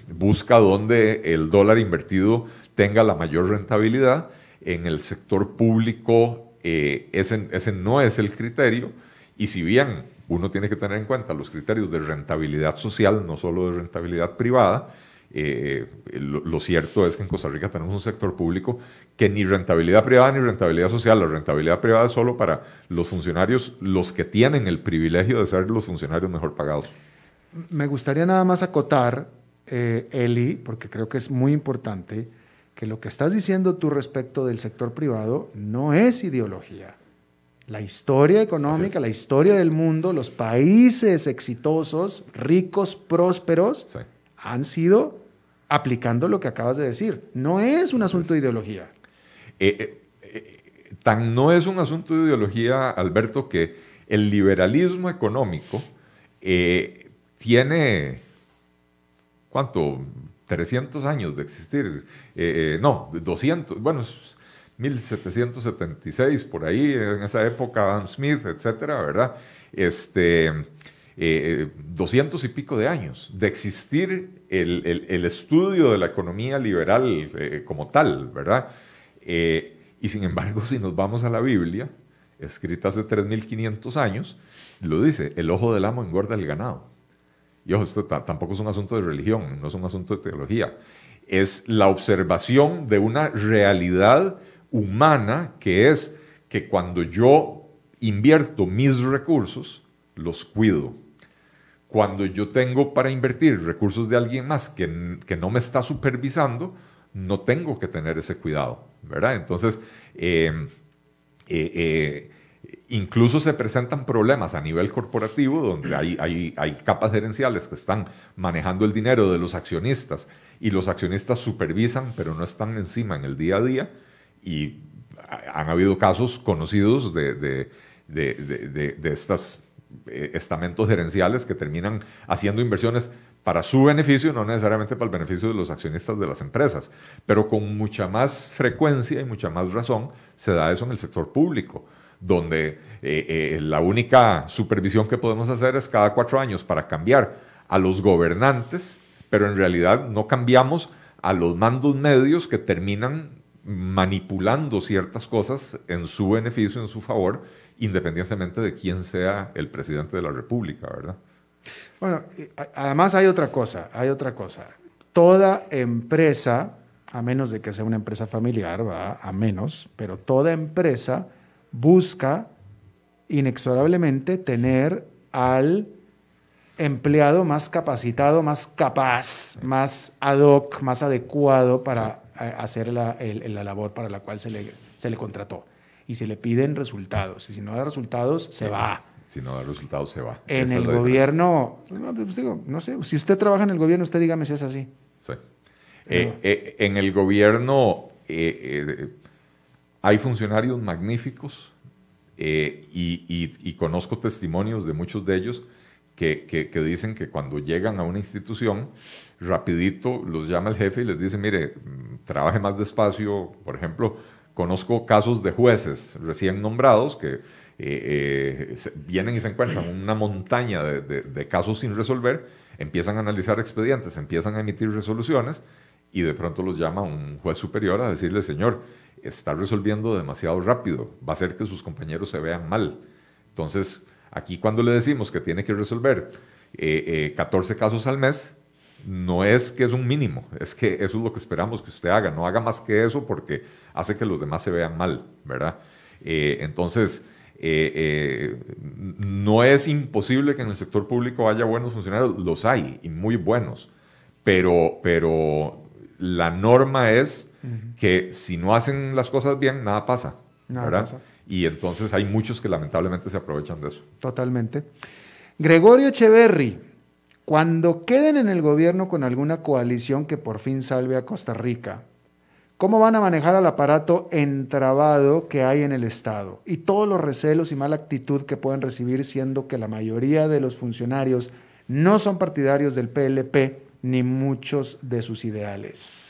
busca donde el dólar invertido tenga la mayor rentabilidad. En el sector público eh, ese, no es el criterio. Y si bien uno tiene que tener en cuenta los criterios de rentabilidad social, no solo de rentabilidad privada, eh, lo, cierto es que en Costa Rica tenemos un sector público que ni rentabilidad privada ni rentabilidad social, la rentabilidad privada es solo para los funcionarios, los que tienen el privilegio de ser los funcionarios mejor pagados. Me gustaría nada más acotar, eh, Eli, porque creo que es muy importante, que lo que estás diciendo tú respecto del sector privado no es ideología. La historia económica, la historia del mundo, los países exitosos, ricos, prósperos, han sido aplicando lo que acabas de decir. No es un asunto de ideología. Eh, eh, eh, tan no es un asunto de ideología, Alberto, que el liberalismo económico tiene, ¿cuánto? 300 años de existir. no, 200, bueno, 1776, por ahí, en esa época, Adam Smith, etcétera, ¿verdad? Este, 200 y pico de años de existir el, estudio de la economía liberal como tal, ¿verdad? Eh, y sin embargo, si nos vamos a la Biblia, escrita hace 3.500 años, lo dice, el ojo del amo engorda el ganado. Y esto tampoco es un asunto de religión, no es un asunto de teología. Es la observación de una realidad humana que es que cuando yo invierto mis recursos, los cuido. Cuando yo tengo para invertir recursos de alguien más que, que no me está supervisando, no tengo que tener ese cuidado, ¿verdad? Entonces, eh, eh, eh, incluso se presentan problemas a nivel corporativo donde hay, hay, capas gerenciales que están manejando el dinero de los accionistas y los accionistas supervisan, pero no están encima en el día a día. Y han habido casos conocidos de, de, de, de estos estamentos gerenciales que terminan haciendo inversiones para su beneficio, no necesariamente para el beneficio de los accionistas de las empresas, pero con mucha más frecuencia y mucha más razón se da eso en el sector público, donde eh, eh, la única supervisión que podemos hacer es cada cuatro años para cambiar a los gobernantes, pero en realidad no cambiamos a los mandos medios que terminan manipulando ciertas cosas en su beneficio, en su favor, independientemente de quién sea el presidente de la República, ¿verdad? Bueno, además hay otra cosa, hay otra cosa. Toda empresa, a menos de que sea una empresa familiar, va a menos, pero toda empresa busca inexorablemente tener al empleado más capacitado, más capaz, más ad hoc, más adecuado para eh, hacer la, la labor para la cual se le, se le contrató. Y se le piden resultados. Y si no da resultados, se va si no da resultados se va. En el gobierno, no, pues digo, no sé, si usted trabaja en el gobierno, usted dígame si es así. Sí. Eh, eh, en el gobierno eh, hay funcionarios magníficos y, conozco testimonios de muchos de ellos que, que, dicen que cuando llegan a una institución, rapidito los llama el jefe y les dice, mire, trabaje más despacio. Por ejemplo, conozco casos de jueces recién nombrados que eh, eh, vienen y se encuentran una montaña de, casos sin resolver, empiezan a analizar expedientes, empiezan a emitir resoluciones y de pronto los llama un juez superior a decirle, señor, está resolviendo demasiado rápido, va a hacer que sus compañeros se vean mal. Entonces, aquí cuando le decimos que tiene que resolver 14 eh, casos al mes, no es que es un mínimo, es que eso es lo que esperamos que usted haga, no haga más que eso porque hace que los demás se vean mal, ¿verdad? entonces, eh, eh, no es imposible que en el sector público haya buenos funcionarios, los hay y muy buenos, pero, pero la norma es que si no hacen las cosas bien, nada pasa. Y entonces hay muchos que lamentablemente se aprovechan de eso. Totalmente. Gregorio Echeverry, cuando queden en el gobierno con alguna coalición que por fin salve a Costa Rica, cómo van a manejar al aparato entrabado que hay en el Estado y todos los recelos y mala actitud que pueden recibir, siendo que la mayoría de los funcionarios no son partidarios del PLP ni muchos de sus ideales.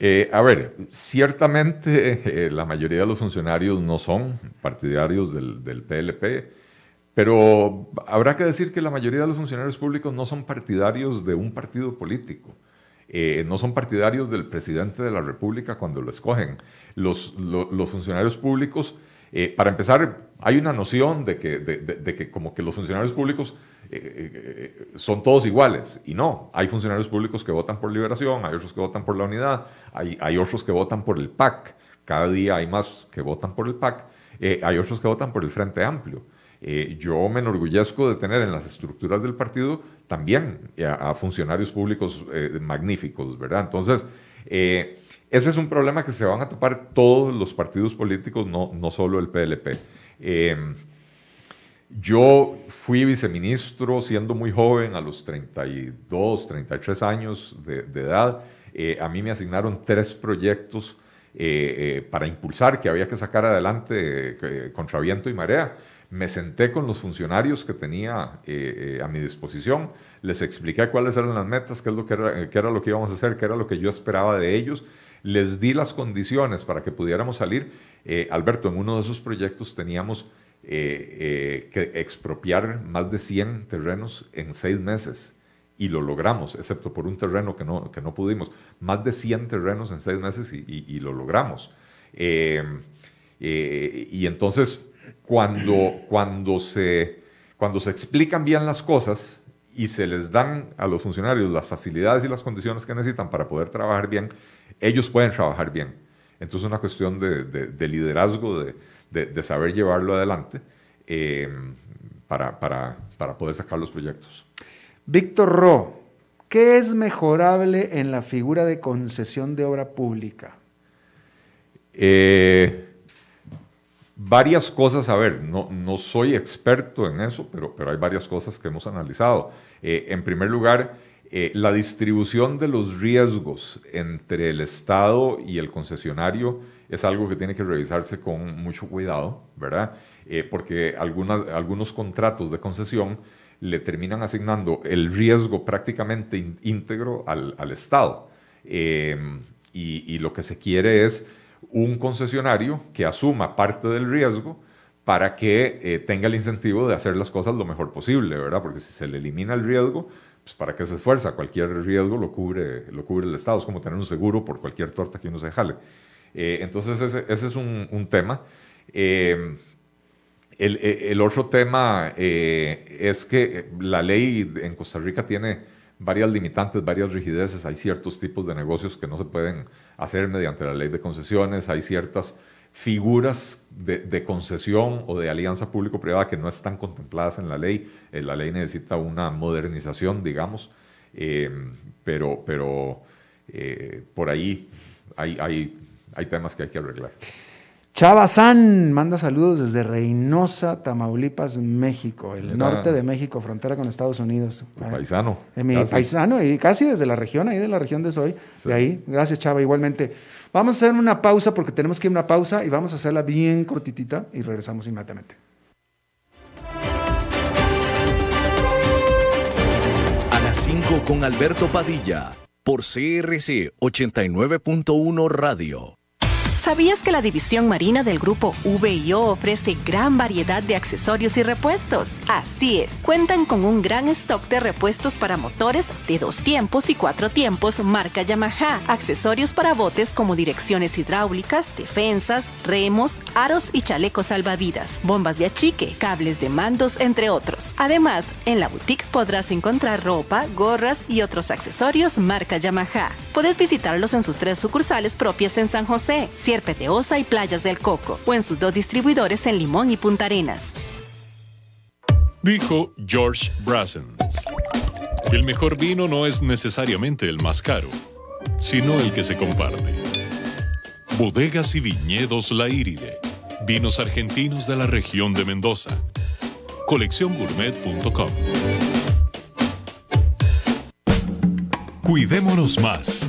Eh, a ver, ciertamente eh, la mayoría de los funcionarios no son partidarios del, PLP, pero habrá que decir que la mayoría de los funcionarios públicos no son partidarios de un partido político. Eh, no son partidarios del presidente de la República cuando lo escogen. Los, funcionarios públicos, eh, para empezar, hay una noción de que, de, que como que los funcionarios públicos eh, son todos iguales, y no, hay funcionarios públicos que votan por liberación, hay otros que votan por la unidad, hay, hay otros que votan por el PAC, cada día hay más que votan por el PAC, hay otros que votan por el Frente Amplio. Eh, yo me enorgullezco de tener en las estructuras del partido también a, funcionarios públicos magníficos, ¿verdad? Entonces, ese es un problema que se van a topar todos los partidos políticos, no, no solo el PLP. Yo fui viceministro siendo muy joven, a los 32, 33 años de, edad. Eh, a mí me asignaron tres proyectos eh, eh, para impulsar, que había que sacar adelante contra viento y marea. Me senté con los funcionarios que tenía a mi disposición, les expliqué cuáles eran las metas, qué, es lo que, era, qué era lo que íbamos a hacer, qué era lo que yo esperaba de ellos. Les di las condiciones para que pudiéramos salir. Alberto, en uno de esos proyectos teníamos eh, eh, que expropiar más de 100 terrenos en seis meses. Y lo logramos, excepto por un terreno que no, que no pudimos. Más de 100 terrenos en seis meses y, lo logramos. Eh, y entonces, cuando, cuando, se, cuando se explican bien las cosas y se les dan a los funcionarios las facilidades y las condiciones que necesitan para poder trabajar bien, ellos pueden trabajar bien. Entonces es una cuestión de, de liderazgo, de, de, saber llevarlo adelante eh, para, para, para poder sacar los proyectos. Víctor Ro, ¿qué es mejorable en la figura de concesión de obra pública? Eh, varias cosas, a ver, no, no, soy experto en eso, pero, pero hay varias cosas que hemos analizado. Eh, en primer lugar, la distribución de los riesgos entre el Estado y el concesionario es algo que tiene que revisarse con mucho cuidado, ¿verdad? Eh, porque algunos contratos de concesión le terminan asignando el riesgo prácticamente íntegro al, Estado. Em, y, lo que se quiere es un concesionario que asuma parte del riesgo para que eh, tenga el incentivo de hacer las cosas lo mejor posible, ¿verdad? Porque si se le elimina el riesgo, pues ¿para qué se esfuerza? Cualquier riesgo lo cubre, lo cubre el Estado. Es como tener un seguro por cualquier torta que uno se jale. Eh, entonces ese, es un, tema. Eh, el, otro tema eh, es que la ley en Costa Rica tiene varias limitantes, varias rigideces. Hay ciertos tipos de negocios que no se pueden hacer mediante la ley de concesiones. Hay ciertas figuras de, concesión o de alianza público-privada que no están contempladas en la ley. la ley necesita una modernización, digamos, pero, pero por ahí hay, hay hay temas que hay que arreglar. Chavazán manda saludos desde Reynosa, Tamaulipas, México, el norte de México, frontera con Estados Unidos. paisano. mi paisano y casi desde la región, ahí de la región de Soy. De ahí, gracias Chava, igualmente. Vamos a hacer una pausa porque tenemos que ir a una pausa y vamos a hacerla bien cortitita y regresamos inmediatamente. A las 5 con Alberto Padilla por CRC 89.1 Radio. ¿Sabías que la división marina del grupo VIO ofrece gran variedad de accesorios y repuestos? Así es, cuentan con un gran stock de repuestos para motores de dos tiempos y cuatro tiempos marca Yamaha, accesorios para botes como direcciones hidráulicas, defensas, remos, aros y chalecos salvavidas, bombas de achique, cables de mandos, entre otros. Además, en la boutique podrás encontrar ropa, gorras y otros accesorios marca Yamaha. Puedes visitarlos en sus tres sucursales propias en San José, Peteosa y Playas del Coco, o en sus dos distribuidores en Limón y Punta Arenas. Dijo George Brassens, el mejor vino no es necesariamente el más caro, sino el que se comparte. Bodegas y viñedos La Iride, vinos argentinos de la región de Mendoza. Colecciongourmet.com Cuidémonos más.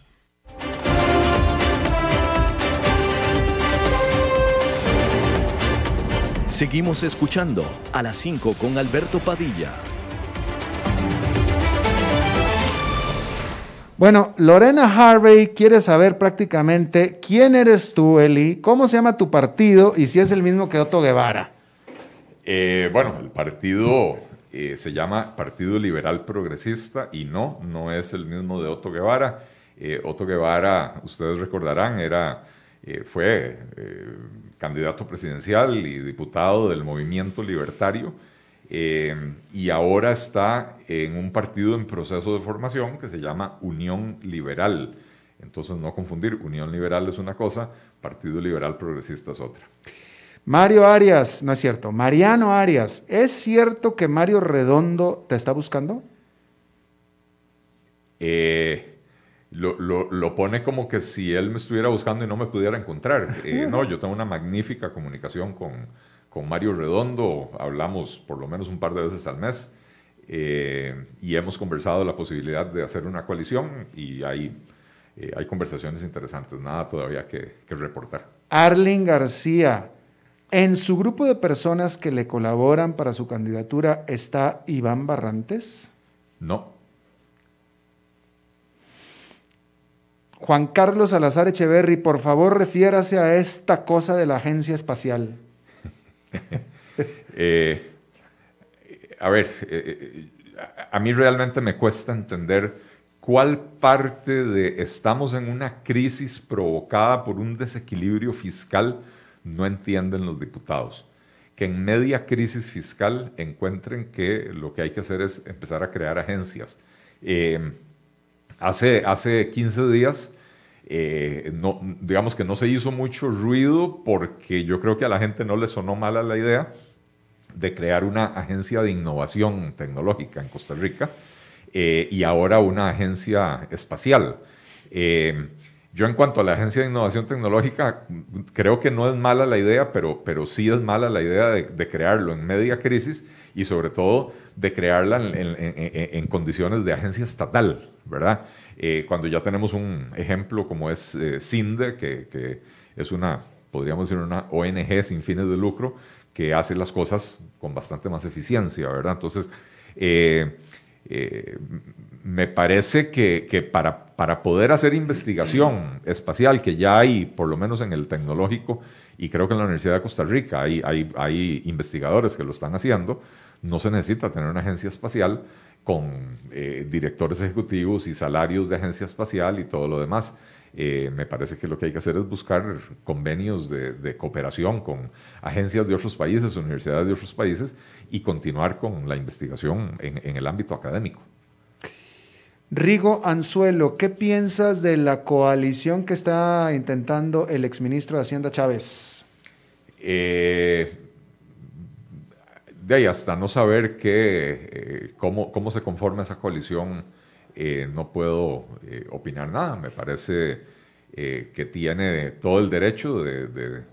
Seguimos escuchando a las 5 con Alberto Padilla. Bueno, Lorena Harvey quiere saber prácticamente quién eres tú, Eli, cómo se llama tu partido y si es el mismo que Otto Guevara. Eh, bueno, el partido eh, se llama Partido Liberal Progresista y no, no es el mismo de Otto Guevara. Eh, Otto Guevara, ustedes recordarán, era, eh, fue candidato presidencial y diputado del movimiento libertario y ahora está en un partido en proceso de formación que se llama Unión Liberal. Entonces no confundir, Unión Liberal es una cosa, Partido Liberal Progresista es otra. Mario Arias, no es cierto, Mariano Arias, ¿es cierto que Mario Redondo te está buscando? Eh, lo, pone como que si él me estuviera buscando y no me pudiera encontrar. Eh, no, yo tengo una magnífica comunicación con, con, Mario Redondo, hablamos por lo menos un par de veces al mes eh, y hemos conversado la posibilidad de hacer una coalición y hay, hay conversaciones interesantes, nada todavía que, que reportar. Arlene García. En su grupo de personas que le colaboran para su candidatura está Iván Barrantes. No. Juan Carlos Salazar Echeverry, por favor refiérase a esta cosa de la agencia espacial. Eh, a ver, eh, eh, a mí realmente me cuesta entender cuál parte de estamos en una crisis provocada por un desequilibrio fiscal no entienden los diputados. Que en media crisis fiscal encuentren que lo que hay que hacer es empezar a crear agencias. Hace, hace 15 días, eh, digamos que no se hizo mucho ruido porque yo creo que a la gente no le sonó mala la idea de crear una agencia de innovación tecnológica en Costa Rica eh, y ahora una agencia espacial. Yo en cuanto a la Agencia de Innovación Tecnológica, creo que no es mala la idea, pero, pero sí es mala la idea de, crearlo en media crisis y sobre todo de crearla en, condiciones de agencia estatal, ¿verdad? Eh, cuando ya tenemos un ejemplo como es eh, CINDE, que, es una, podríamos decir, una ONG sin fines de lucro, que hace las cosas con bastante más eficiencia, ¿verdad? Entonces, eh, me parece que, para, para, poder hacer investigación espacial, que ya hay, por lo menos en el tecnológico, y creo que en la Universidad de Costa Rica hay, hay, investigadores que lo están haciendo, no se necesita tener una agencia espacial con eh, directores ejecutivos y salarios de agencia espacial y todo lo demás. Eh, me parece que lo que hay que hacer es buscar convenios de, cooperación con agencias de otros países, universidades de otros países y continuar con la investigación en, el ámbito académico. Rigo Anzuelo, ¿qué piensas de la coalición que está intentando el exministro de Hacienda Chávez? Eh, de ahí hasta no saber qué, eh, cómo, cómo se conforma esa coalición eh, no puedo eh, opinar nada. Me parece que tiene todo el derecho de,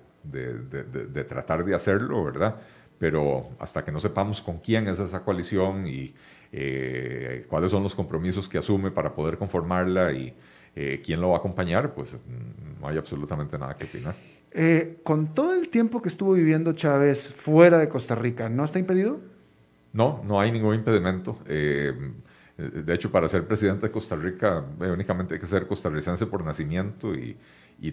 tratar de hacerlo, ¿verdad? Pero hasta que no sepamos con quién es esa coalición y cuáles son los compromisos que asume para poder conformarla y quién lo va a acompañar, pues no hay absolutamente nada que opinar. con todo el tiempo que estuvo viviendo Chávez fuera de Costa Rica, ¿no está impedido? No, no hay ningún impedimento. De hecho, para ser presidente de Costa Rica, eh, únicamente hay que ser costarricense por nacimiento y,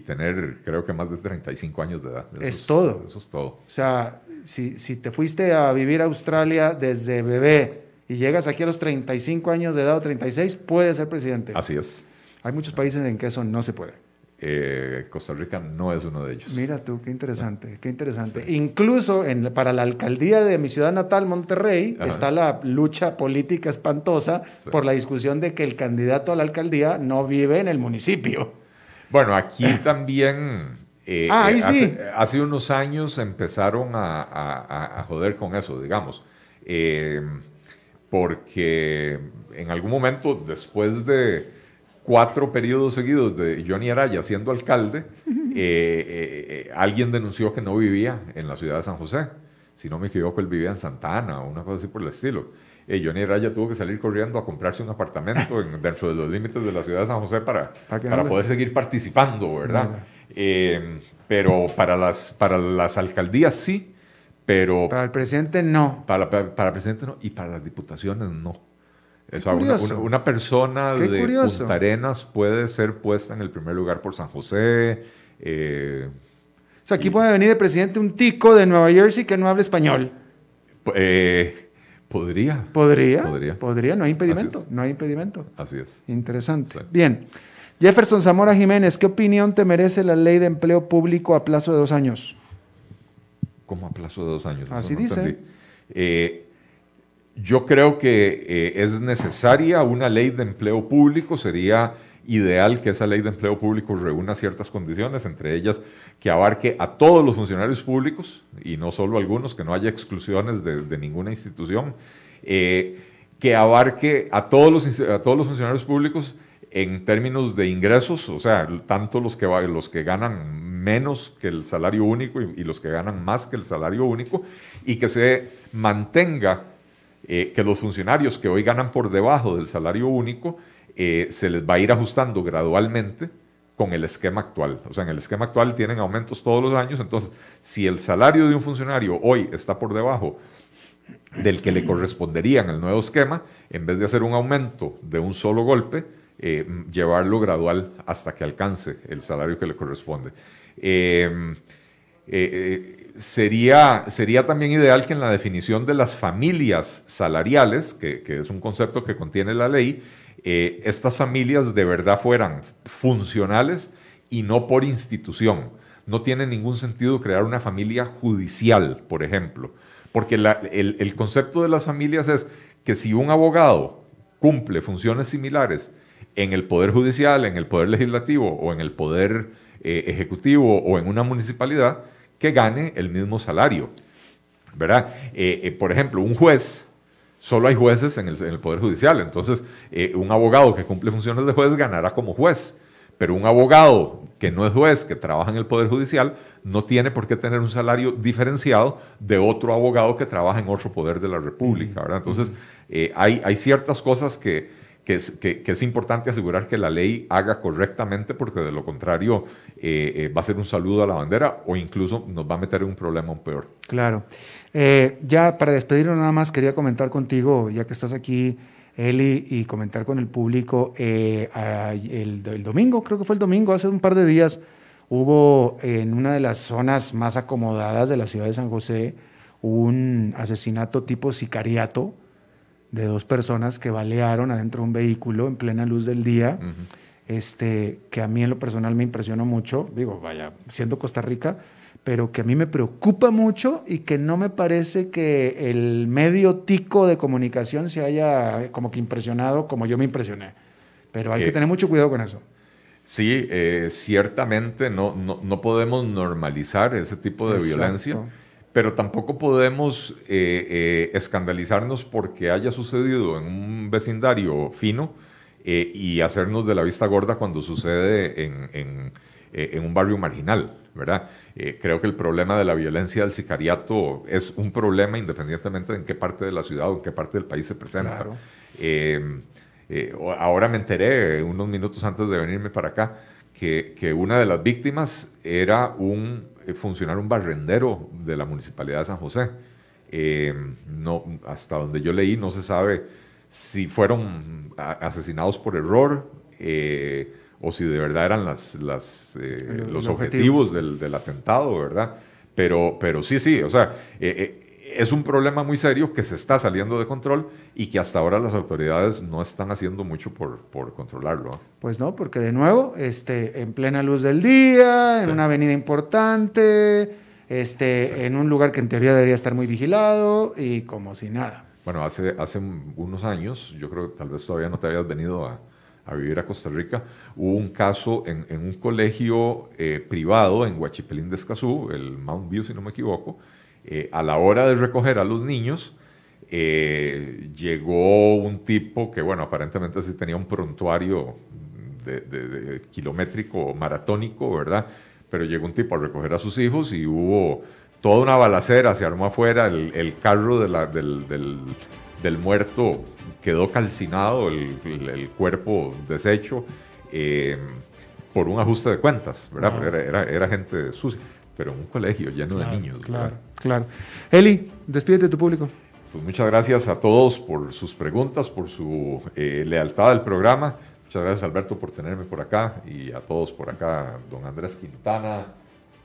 tener, creo que más de 35 años de edad. es todo. Eso es todo. O sea, si, si te fuiste a vivir a Australia desde bebé y llegas aquí a los 35 años de edad o 36, puedes ser presidente. Así es. Hay muchos países en que eso no se puede. Eh, Costa Rica no es uno de ellos. Mira tú, qué interesante, qué interesante. Incluso en, para la alcaldía de mi ciudad natal, Monterrey, está la lucha política espantosa por la discusión de que el candidato a la alcaldía no vive en el municipio. Bueno, aquí también... Eh, ah, ahí sí. Hace, unos años empezaron a, joder con eso, digamos. Eh, porque en algún momento, después de cuatro periodos seguidos de Johnny Araya siendo alcalde, eh, eh, eh, alguien denunció que no vivía en la ciudad de San José. Si no me equivoco, él vivía en Santa Ana o una cosa así por el estilo. Johnny Araya tuvo que salir corriendo a comprarse un apartamento dentro de los límites de la ciudad de San José para, para, poder seguir participando, ¿verdad? pero para las, para las alcaldías sí, pero... Para el presidente no. Para, para el presidente no, y para las diputaciones no una, persona de Punta Arenas puede ser puesta en el primer lugar por San José. Eh, o sea, aquí puede venir de presidente un tico de Nueva Jersey que no habla español. Eh, Podría. Podría. Podría. Podría, no hay impedimento. No hay impedimento. Así es. Interesante. Sí. Bien. Jefferson Zamora Jiménez, ¿qué opinión te merece la ley de empleo público a plazo de dos años? Como a plazo de dos años. Así no dice. Eh, yo creo que eh, es necesaria una ley de empleo público. Sería ideal que esa ley de empleo público reúna ciertas condiciones, entre ellas que abarque a todos los funcionarios públicos y no solo algunos, que no haya exclusiones de, de ninguna institución, eh, que abarque a todos, los, a todos los funcionarios públicos en términos de ingresos, o sea, tanto los que, los que ganan menos que el salario único y, y los que ganan más que el salario único, y que se mantenga eh, que los funcionarios que hoy ganan por debajo del salario único, eh, se les va a ir ajustando gradualmente con el esquema actual. O sea, en el esquema actual tienen aumentos todos los años, entonces, si el salario de un funcionario hoy está por debajo del que le correspondería en el nuevo esquema, en vez de hacer un aumento de un solo golpe, eh, llevarlo gradual hasta que alcance el salario que le corresponde. Eh, eh, sería, sería también ideal que en la definición de las familias salariales, que, que es un concepto que contiene la ley, estas familias de verdad fueran funcionales y no por institución. No tiene ningún sentido crear una familia judicial, por ejemplo, porque el, el concepto de las familias es que si un abogado cumple funciones similares en el Poder Judicial, en el Poder Legislativo o en el Poder eh, Ejecutivo o en una municipalidad, que gane el mismo salario. ¿Verdad? Eh, eh, por ejemplo, un juez, solo hay jueces en el, en el Poder Judicial, entonces un abogado que cumple funciones de juez ganará como juez, pero un abogado que no es juez, que trabaja en el Poder Judicial, no tiene por qué tener un salario diferenciado de otro abogado que trabaja en otro poder de la República. ¿verdad? Entonces, hay, hay ciertas cosas que, que es, que- que es importante asegurar que la ley haga correctamente, porque de lo contrario eh, eh, va a ser un saludo a la bandera o incluso nos va a meter en un problema aún peor. Claro. Eh, ya para despedirnos nada más quería comentar contigo, ya que estás aquí, Eli, y comentar con el público. eh, a- el, el domingo, creo que fue el domingo, hace un par de días, hubo en una de las zonas más acomodadas de la ciudad de San José un asesinato tipo sicariato de dos personas que balearon adentro de un vehículo en plena luz del día este, que a mí en lo personal me impresionó mucho, digo, vaya, siendo Costa Rica, pero que a mí me preocupa mucho y que no me parece que el medio tico de comunicación se haya como que impresionado como yo me impresioné. Pero hay Eh, que tener mucho cuidado con eso. Sí, eh, ciertamente no, no, no podemos normalizar ese tipo de Exacto. violencia, pero tampoco podemos eh, eh, escandalizarnos porque haya sucedido en un vecindario fino eh, y hacernos de la vista gorda cuando sucede en, en, eh, en un barrio marginal, ¿verdad? Eh, creo que el problema de la violencia del sicariato es un problema independientemente de en qué parte de la ciudad o en qué parte del país se presenta. Claro. Eh, ahora me enteré, unos minutos antes de venirme para acá, que, que una de las víctimas era un eh, funcionario, un barrendero de la Municipalidad de San José. Eh, no, hasta donde yo leí, no se sabe si fueron asesinados por error eh, o si de verdad eran las, las, eh, Los- objetivos objetivos. del, del atentado, ¿verdad? Pero, pero sí, sí, o sea, eh, es un problema muy serio que se está saliendo de control y que hasta ahora las autoridades no están haciendo mucho por, por controlarlo. Pues no, porque de nuevo, este, en plena luz del día, en Sí. una avenida importante, este, en un lugar que en teoría debería estar muy vigilado y como si nada. Bueno, hace, hace unos años, yo creo que tal vez todavía no te habías venido a, a vivir a Costa Rica, hubo un caso en, en un colegio eh, privado en Huachipelín de Escazú, el Mount View si no me equivoco, eh, a la hora de recoger a los niños, eh, llegó un tipo que, bueno, aparentemente sí tenía un prontuario de, de- de kilométrico maratónico, ¿verdad? Pero llegó un tipo a recoger a sus hijos y hubo toda una balacera, se armó afuera, el, el carro de la- del, del- del muerto quedó calcinado, el, el- el cuerpo deshecho, eh, por un ajuste de cuentas, ¿verdad? Era- era gente sucia, pero en un colegio lleno de niños. Claro, ¿verdad? claro. Eli, despídete de tu público. Pues muchas gracias a todos por sus preguntas, por su eh, lealtad al programa. Muchas gracias Alberto por tenerme por acá y a todos por acá, don Andrés Quintana.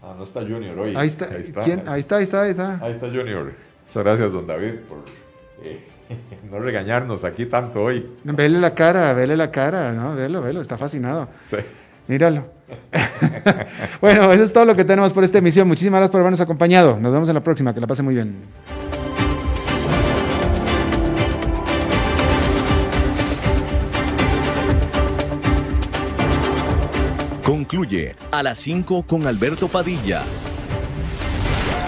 Ah, no está Junior hoy. Ahí está, ¿quién? Ahí está, ahí está, ahí está. Ahí está Junior. Muchas gracias don David por no regañarnos aquí tanto hoy. Vele la cara, vele la cara, ¿no? Velo, velo, está fascinado. Sí. Míralo. bueno, eso es todo lo que tenemos por esta emisión. Muchísimas gracias por habernos acompañado. Nos vemos en la próxima. Que la pase muy bien. Concluye a las 5 con Alberto Padilla.